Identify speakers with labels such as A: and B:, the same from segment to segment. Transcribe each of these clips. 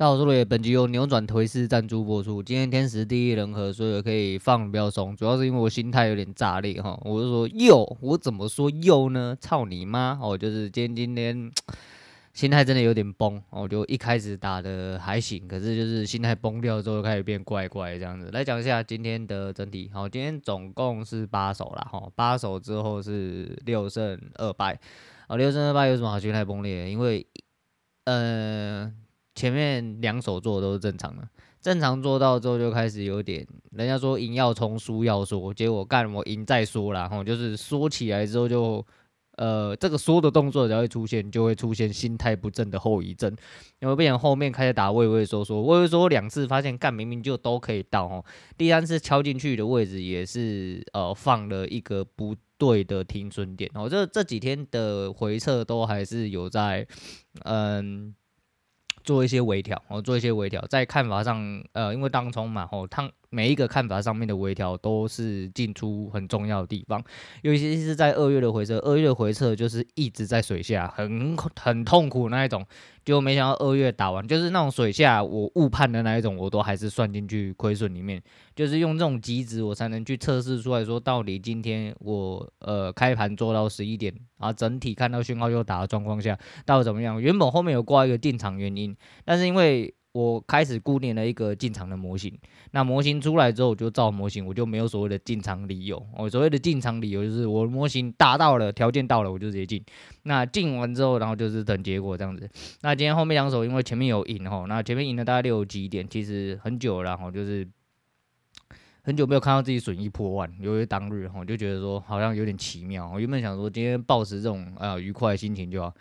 A: 大家好，我是，本集由扭转颓势赞助播出。今天天时地利人和，所以可以放比较松，主要是因为我心态有点炸裂哈。我就说又，我怎么说又呢？操你妈！哦，就是今天今天 心态真的有点崩。我就一开始打的还行，可是就是心态崩掉之后，开始变怪怪这样子。来讲一下今天的整体。好，今天总共是八手啦，哈，八手之后是六胜二败。啊，六胜二败有什么好心态崩裂？因为，呃。前面两手做都是正常的，正常做到之后就开始有点，人家说赢要冲，输要说，结果干我赢再说啦，吼，就是说起来之后就，呃，这个说的动作只要会出现，就会出现心态不正的后遗症，因为变成后面开始打畏畏缩缩，畏畏缩两次发现干明明就都可以到，吼，第三次敲进去的位置也是呃放了一个不对的停损点，哦，这这几天的回撤都还是有在，嗯。做一些微调，哦，做一些微调，在看法上，呃，因为当冲嘛，哦，它每一个看法上面的微调都是进出很重要的地方，尤其是在二月的回撤，二月的回撤就是一直在水下，很很痛苦那一种。就没想到二月打完，就是那种水下我误判的那一种，我都还是算进去亏损里面。就是用这种机制，我才能去测试出来说，到底今天我呃开盘做到十一点，然后整体看到讯号又打的状况下，到底怎么样？原本后面有挂一个进场原因，但是因为。我开始固定了一个进场的模型，那模型出来之后，我就造模型，我就没有所谓的进场理由。我所谓的进场理由就是我模型达到了条件到了，我就直接进。那进完之后，然后就是等结果这样子。那今天后面两手因为前面有赢吼，那前面赢了大概六几点，其实很久了哈，就是很久没有看到自己损益破万，由于当日我就觉得说好像有点奇妙。我原本想说今天保持这种啊愉快的心情就好。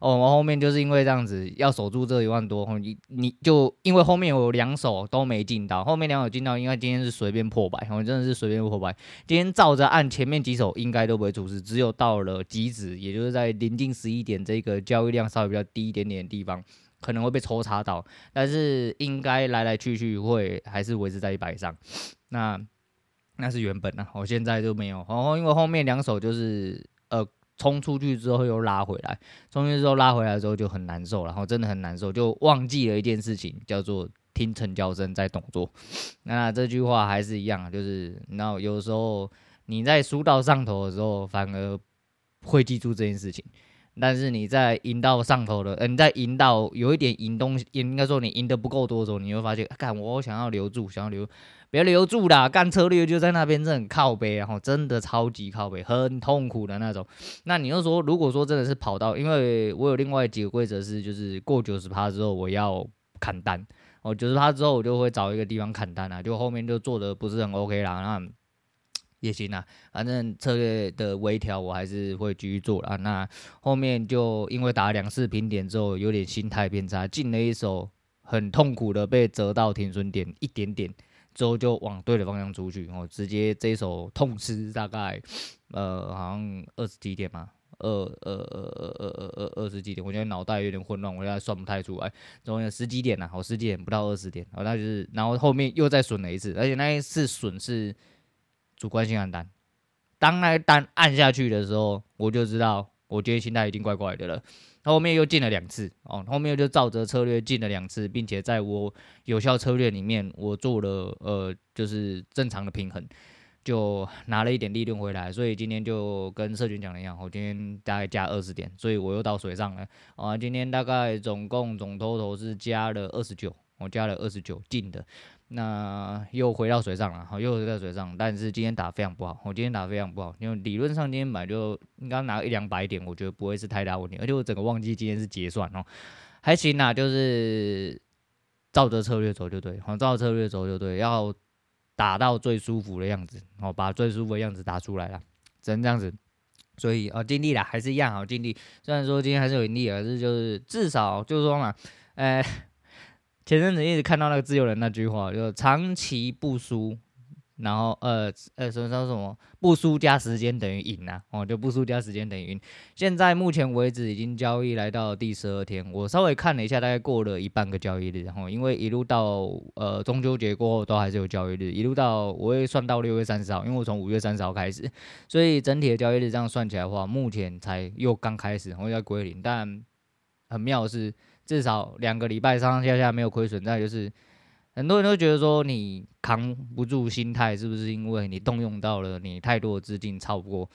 A: 哦，我后面就是因为这样子要守住这一万多，你你就因为后面我有两手都没进到，后面两手进到，应该今天是随便破百，我真的是随便破百。今天照着按前面几手应该都不会出事，只有到了极值，也就是在临近十一点这个交易量稍微比较低一点点的地方，可能会被抽查到，但是应该来来去去会还是维持在一百上。那那是原本的，我现在就没有。然后因为后面两手就是呃。冲出去之后又拉回来，冲出去之后拉回来之后就很难受，然后真的很难受，就忘记了一件事情，叫做听成交声再动作。那这句话还是一样，就是那有时候你在输到上头的时候，反而会记住这件事情，但是你在赢到上头的，呃，你在赢到有一点赢东西，应该说你赢得不够多的时候，你会发现，干我想要留住，想要留。别留住啦，干策略就在那边，这很靠北，然后真的超级靠北，很痛苦的那种。那你又说，如果说真的是跑到，因为我有另外几个规则是，就是过九十趴之后我要砍单，哦，九十趴之后我就会找一个地方砍单啊，就后面就做的不是很 OK 啦，那也行啊，反正策略的微调我还是会继续做啦。那后面就因为打了两次平点之后，有点心态偏差，进了一手很痛苦的被折到停损点一点点。之后就往对的方向出去，然后直接这一手痛吃大概，呃，好像二十几点嘛，二二二二二二二二十几点，我觉得脑袋有点混乱，我现在算不太出来，总有十几点呐，好十几点不到二十点，然后那就是，然后后面又再损了一次，而且那一次损是主观性按单，当那个单按下去的时候，我就知道，我觉得心态已经怪怪的了。后面又进了两次哦，后面又就照着策略进了两次，并且在我有效策略里面，我做了呃，就是正常的平衡，就拿了一点利润回来。所以今天就跟社群讲的一样，我今天大概加二十点，所以我又到水上了啊。今天大概总共总投投是加了二十九，我加了二十九进的。那又回到水上了，好，又回到水上，但是今天打非常不好，我今天打非常不好，因为理论上今天买就应该拿一两百点，我觉得不会是太大问题，而且我整个忘记今天是结算哦，还行啦，就是照着策略走就对，好，照着策略走就对，要打到最舒服的样子，哦，把最舒服的样子打出来了，只能这样子，所以哦，尽力了，还是一样好尽力，虽然说今天还是有盈利，可是就是至少就是说嘛，呃。前阵子一直看到那个自由人那句话，就长期不输，然后呃呃什么什么不输加时间等于赢啊，哦就不输加时间等于赢。现在目前为止已经交易来到第十二天，我稍微看了一下，大概过了一半个交易日，然后因为一路到呃中秋节过后都还是有交易日，一路到我会算到六月三十号，因为我从五月三十号开始，所以整体的交易日这样算起来的话，目前才又刚开始，然后要归零，但很妙的是。至少两个礼拜上上下下没有亏损。再就是很多人都觉得说你扛不住心态，是不是因为你动用到了你太多的资金超不过？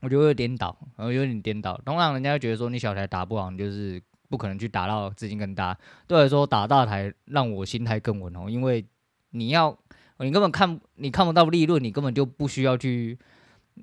A: 我觉得会颠倒，然后有点颠倒。通常人家会觉得说你小台打不好，你就是不可能去打到资金更大。对我来说，打大台让我心态更稳哦，因为你要你根本看你看不到利润，你根本就不需要去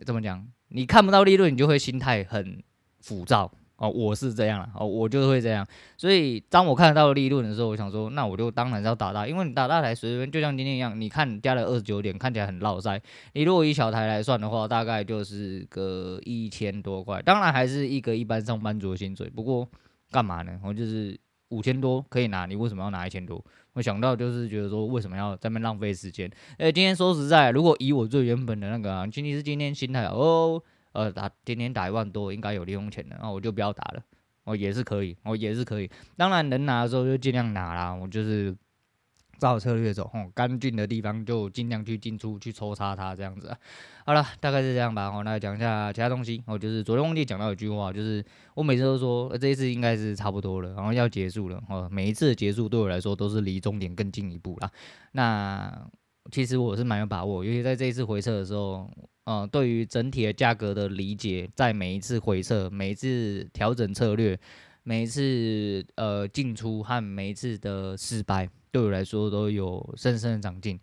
A: 怎么讲，你看不到利润，你就会心态很浮躁。哦，我是这样了，哦，我就会这样，所以当我看得到利润的时候，我想说，那我就当然是要打大，因为你打大台随便，就像今天一样，你看加了二十九点，看起来很落塞。你如果以小台来算的话，大概就是个一千多块，当然还是一个一般上班族的薪水。不过干嘛呢？我就是五千多可以拿，你为什么要拿一千多？我想到就是觉得说，为什么要在那边浪费时间？哎，今天说实在，如果以我最原本的那个啊，前提是今天心态哦。呃，打天天打一万多，应该有零用钱的，那我就不要打了。哦，也是可以，哦，也是可以。当然能拿的时候就尽量拿啦。我就是照策略走，哦，干净的地方就尽量去进出去抽插它这样子。好了，大概是这样吧。哦，那讲一下其他东西。哦，就是昨天忘记讲到一句话，就是我每次都说，这一次应该是差不多了，然后要结束了。哦，每一次的结束对我来说都是离终点更近一步啦。那其实我是蛮有把握，尤其在这一次回撤的时候。嗯，对于整体的价格的理解，在每一次回撤、每一次调整策略、每一次呃进出和每一次的失败，对我来说都有深深的长进。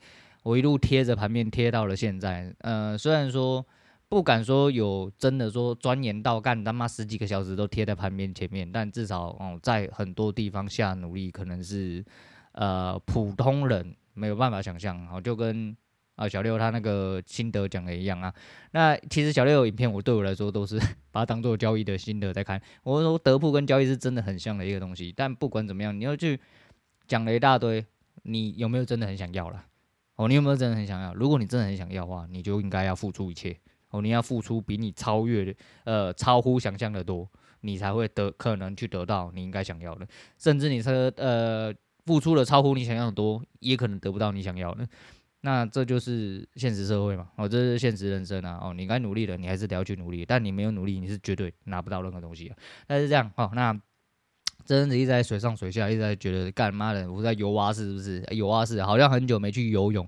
A: 我一路贴着盘面贴到了现在，呃，虽然说不敢说有真的说钻研到干他妈十几个小时都贴在盘面前面，但至少哦、在很多地方下努力，可能是呃普通人没有办法想象，好，就跟。啊，小六他那个心得讲的一样啊。那其实小六影片，我对我来说都是 把它当做交易的心得在看。我说德普跟交易是真的很像的一个东西，但不管怎么样，你要去讲了一大堆，你有没有真的很想要了？哦，你有没有真的很想要？如果你真的很想要的话，你就应该要付出一切哦，你要付出比你超越的呃超乎想象的多，你才会得可能去得到你应该想要的，甚至你说呃付出了超乎你想要的多，也可能得不到你想要的。那这就是现实社会嘛，哦，这是现实人生啊，哦，你该努力的，你还是得要去努力，但你没有努力，你是绝对拿不到任何东西的。但是这样，哦，那真的一直在水上水下，一直在觉得干妈的，我在游蛙式是不是？游蛙式好像很久没去游泳。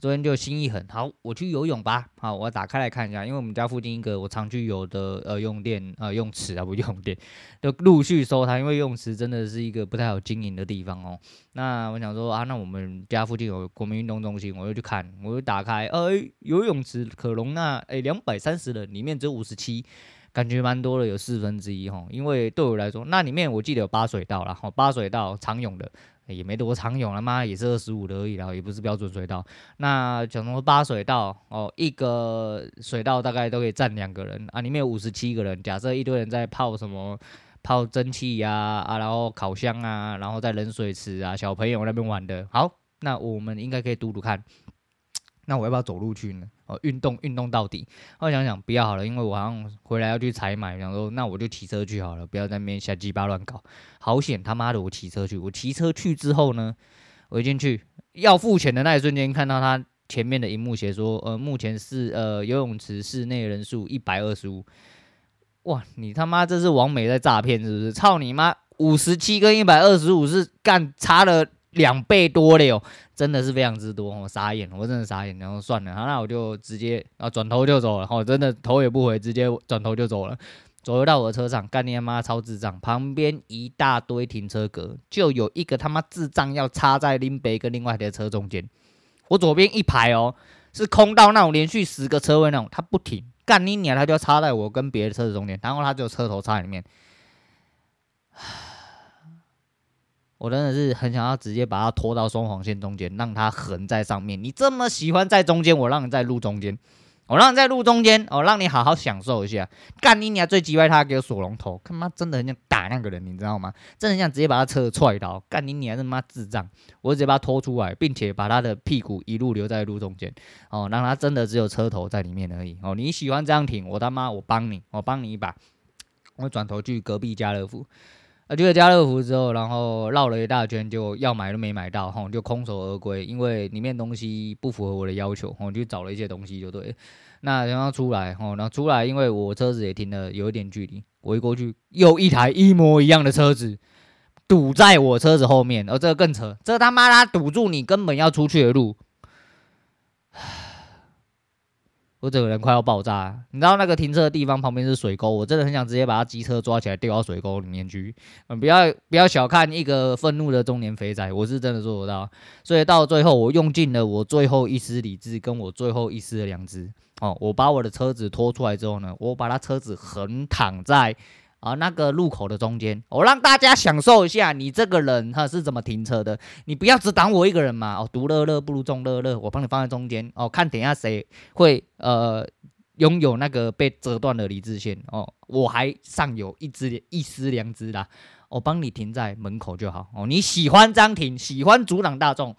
A: 昨天就心一狠，好，我去游泳吧。好，我打开来看一下，因为我们家附近一个我常去游的呃用电呃用池啊不用电，就陆续收它，因为泳池真的是一个不太好经营的地方哦。那我想说啊，那我们家附近有国民运动中心，我就去看，我就打开，呃，游泳池可容纳诶两百三十人，里面只有五十七，感觉蛮多的，有四分之一哈。因为对我来说，那里面我记得有八水道啦，哈，八水道常泳的。也没多长泳了嘛，也是二十五的而已啦，也不是标准水道。那讲说八水道哦，一个水道大概都可以站两个人啊，里面有五十七个人。假设一堆人在泡什么泡蒸汽呀啊，然后烤箱啊，然后在冷水池啊，小朋友那边玩的。好，那我们应该可以赌赌看。那我要不要走路去呢？哦，运动运动到底。我想想，不要好了，因为我好像回来要去采买，想说那我就骑车去好了，不要在那边瞎鸡巴乱搞。好险他妈的，我骑车去。我骑车去之后呢，我一进去要付钱的那一瞬间，看到他前面的荧幕写说，呃，目前是呃游泳池室内人数一百二十五。哇，你他妈这是王美在诈骗是不是？操你妈！五十七跟一百二十五是干差了。两倍多了哟，真的是非常之多，我傻眼，我真的傻眼，然后算了，那我就直接啊转头就走了，我真的头也不回，直接转头就走了，走回到我的车上，干你妈超智障，旁边一大堆停车格，就有一个他妈智障要插在林北跟另外的车中间，我左边一排哦是空到那种连续十个车位那种，他不停，干你娘，他就要插在我跟别的车子中间，然后他就车头插里面。我真的是很想要直接把它拖到双黄线中间，让它横在上面。你这么喜欢在中间，我让你在路中间，我让你在路中间，我让你好好享受一下。干你娘最机歪，他给我锁龙头，他妈真的很想打那个人，你知道吗？真的很想直接把他车踹倒。干你娘他妈智障！我直接把他拖出来，并且把他的屁股一路留在路中间，哦，让他真的只有车头在里面而已。哦，你喜欢这样停，我他妈我帮你，我帮你一把。我转头去隔壁家乐福。啊，去了家乐福之后，然后绕了一大圈，就要买都没买到，吼，就空手而归，因为里面东西不符合我的要求，我，就找了一些东西就对。那然后出来，吼，然后出来，因为我车子也停了有一点距离，我一过去，又一台一模一样的车子，堵在我车子后面，而、哦、这个更扯，这他妈他堵住你根本要出去的路。我整个人快要爆炸，你知道那个停车的地方旁边是水沟，我真的很想直接把他机车抓起来丢到水沟里面去。嗯，不要不要小看一个愤怒的中年肥仔，我是真的做得到。所以到最后，我用尽了我最后一丝理智跟我最后一丝的良知。哦，我把我的车子拖出来之后呢，我把他车子横躺在。啊，那个路口的中间，我让大家享受一下你这个人哈是怎么停车的。你不要只挡我一个人嘛。哦，独乐乐不如众乐乐，我帮你放在中间。哦，看等下谁会呃拥有那个被折断的理智线。哦，我还尚有一只一丝良知啦。我帮你停在门口就好。哦，你喜欢张停，喜欢阻挡大众。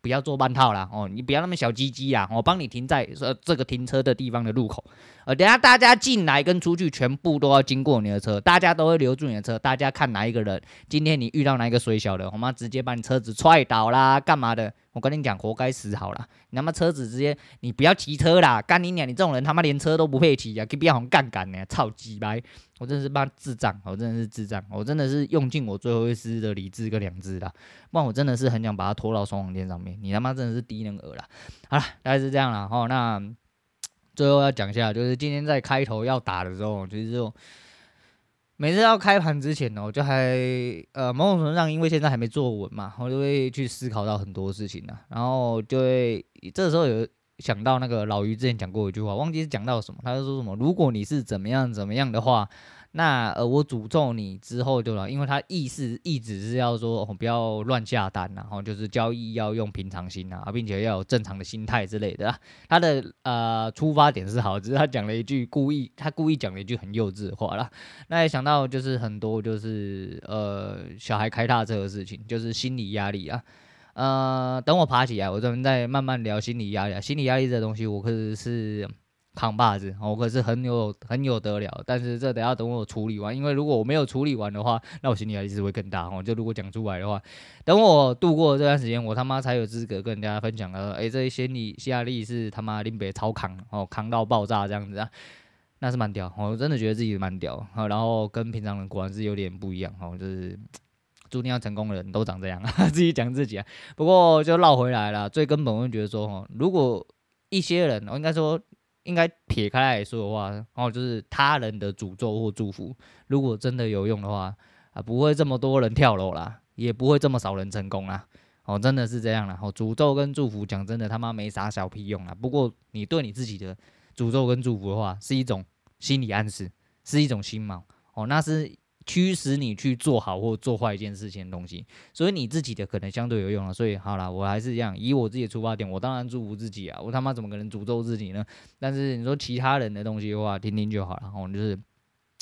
A: 不要做半套啦，哦，你不要那么小鸡鸡啊！我帮你停在呃这个停车的地方的路口，呃，等下大家进来跟出去全部都要经过你的车，大家都会留住你的车，大家看哪一个人，今天你遇到哪一个水小的，我妈直接把你车子踹倒啦，干嘛的？我跟你讲，活该死好了！你他妈车子直接，你不要骑车啦！干你娘！你这种人他妈连车都不配骑啊！可以不要红杠杆呢？操鸡掰！我真的是妈智障！我真的是智障！我真的是用尽我最后一丝的理智跟良知啦！不然我真的是很想把他拖到双黄线上面。你他妈真的是低能儿啦！好了，大概是这样了哈。那最后要讲一下，就是今天在开头要打的时候，就是这种。每次要开盘之前呢，我就还呃某种程度上，因为现在还没坐稳嘛，我就会去思考到很多事情呢，然后就会这时候有想到那个老于之前讲过一句话，忘记是讲到什么，他就说什么，如果你是怎么样怎么样的话。那呃，我诅咒你之后就了，因为他意思一直是要说，哦，不要乱下单，然后就是交易要用平常心啊，并且要有正常的心态之类的。他的呃出发点是好，只是他讲了一句故意，他故意讲了一句很幼稚的话啦。那也想到就是很多就是呃小孩开大车的事情，就是心理压力啊。呃，等我爬起来，我专门再慢慢聊心理压力啊。心理压力这东西，我可是是。扛把子，我可是很有很有得了，但是这得要等我处理完，因为如果我没有处理完的话，那我心理压力是会更大哦。就如果讲出来的话，等我度过这段时间，我他妈才有资格跟人家分享了。哎，这些心理压力是他妈林北超扛哦，扛到爆炸这样子啊，那是蛮屌，我真的觉得自己蛮屌。然后跟平常人果然是有点不一样哦，就是注定要成功的人都长这样啊，自己讲自己啊。不过就绕回来了，最根本我就觉得说，哦，如果一些人，我应该说。应该撇开来说的话，然后就是他人的诅咒或祝福，如果真的有用的话，啊，不会这么多人跳楼啦，也不会这么少人成功啦。哦，真的是这样啦。哦，诅咒跟祝福，讲真的他妈没啥小屁用啦。不过你对你自己的诅咒跟祝福的话，是一种心理暗示，是一种心锚。哦，那是。驱使你去做好或做坏一件事情的东西，所以你自己的可能相对有用了。所以好了，我还是这样，以我自己的出发点，我当然祝福自己啊，我他妈怎么可能诅咒自己呢？但是你说其他人的东西的话，听听就好了。我就是。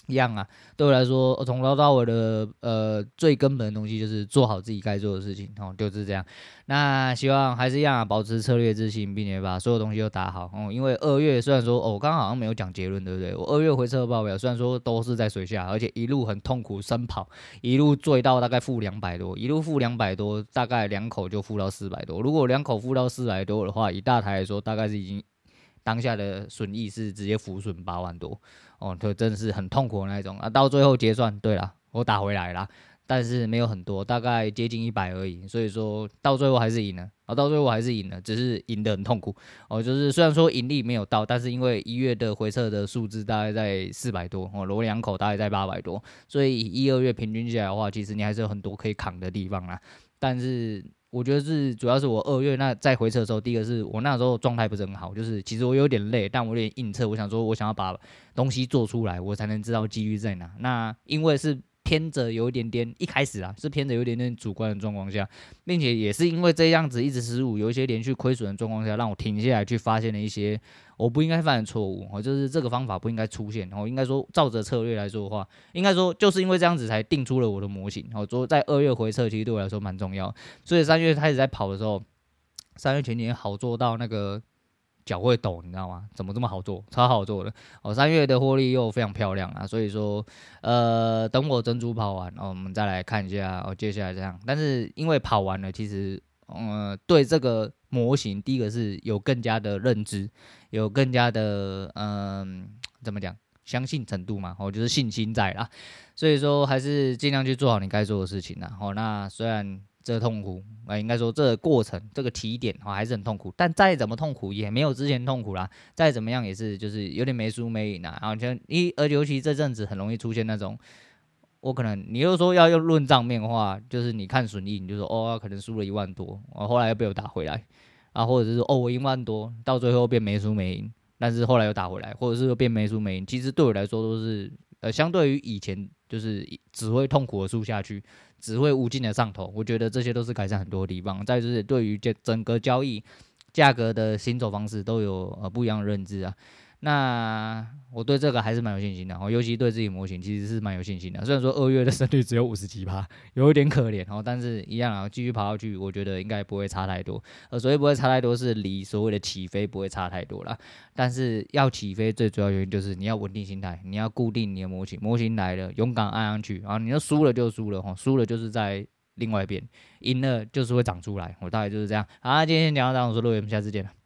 A: 一样啊，对我来说，从头到尾的呃最根本的东西就是做好自己该做的事情，哦，就是这样。那希望还是一样啊，保持策略自信，并且把所有东西都打好。哦，因为二月虽然说，哦，我刚刚好像没有讲结论，对不对？我二月回测报表虽然说都是在水下，而且一路很痛苦深跑，一路坠到大概负两百多，一路负两百多，大概两口就负到四百多。如果两口负到四百多的话，以大台来说，大概是已经当下的损益是直接浮损八万多。哦，就真的是很痛苦的那一种啊！到最后结算，对了，我打回来了，但是没有很多，大概接近一百而已。所以说到最后还是赢了，啊，到最后还是赢了，只是赢得很痛苦。哦，就是虽然说盈利没有到，但是因为一月的回撤的数字大概在四百多，哦，螺两口大概在八百多，所以一二月平均下来的话，其实你还是有很多可以扛的地方啦。但是。我觉得是，主要是我二月那在回测的时候，第一个是我那时候状态不是很好，就是其实我有点累，但我有点硬测，我想说我想要把东西做出来，我才能知道机遇在哪。那因为是。偏着有一点点，一开始啊是偏着有一点点主观的状况下，并且也是因为这样子一直失误，有一些连续亏损的状况下，让我停下来去发现了一些我不应该犯的错误。我就是这个方法不应该出现。我应该说照着策略来说的话，应该说就是因为这样子才定出了我的模型。我说在二月回测其实对我来说蛮重要，所以三月开始在跑的时候，三月前年好做到那个。脚会抖，你知道吗？怎么这么好做？超好做的哦！三月的获利又非常漂亮啊，所以说，呃，等我珍珠跑完，哦，我们再来看一下哦，接下来这样。但是因为跑完了，其实，呃，对这个模型，第一个是有更加的认知，有更加的，嗯、怎么讲？相信程度嘛，哦，就是信心在啦。所以说还是尽量去做好你该做的事情啦。哦，那虽然这痛苦，啊，应该说这个过程这个起点哦还是很痛苦，但再怎么痛苦也没有之前痛苦啦。再怎么样也是就是有点没输没赢啊。然后像一而尤其这阵子很容易出现那种。我可能，你又说要用论账面的话，就是你看损益，你就说哦，可能输了一万多，我后来又被我打回来，啊，或者是哦，我一万多，到最后变没输没赢，但是后来又打回来，或者是又变没输没赢，其实对我来说都是，呃，相对于以前就是只会痛苦的输下去，只会无尽的上头，我觉得这些都是改善很多地方。再就是对于这整个交易价格的行走方式都有呃不一样的认知啊。那我对这个还是蛮有信心的，哦，尤其对自己模型其实是蛮有信心的。虽然说二月的胜率只有五十几趴，有一点可怜哦，但是一样啊，继续跑下去，我觉得应该不会差太多。呃，所以不会差太多，是离所谓的起飞不会差太多啦。但是要起飞，最主要原因就是你要稳定心态，你要固定你的模型，模型来了，勇敢按上去，然后你要输了就输了，哈，输了就是在另外一边，赢了就是会长出来。我大概就是这样。好，今天先讲到这，我说陆伟，我们下次见了。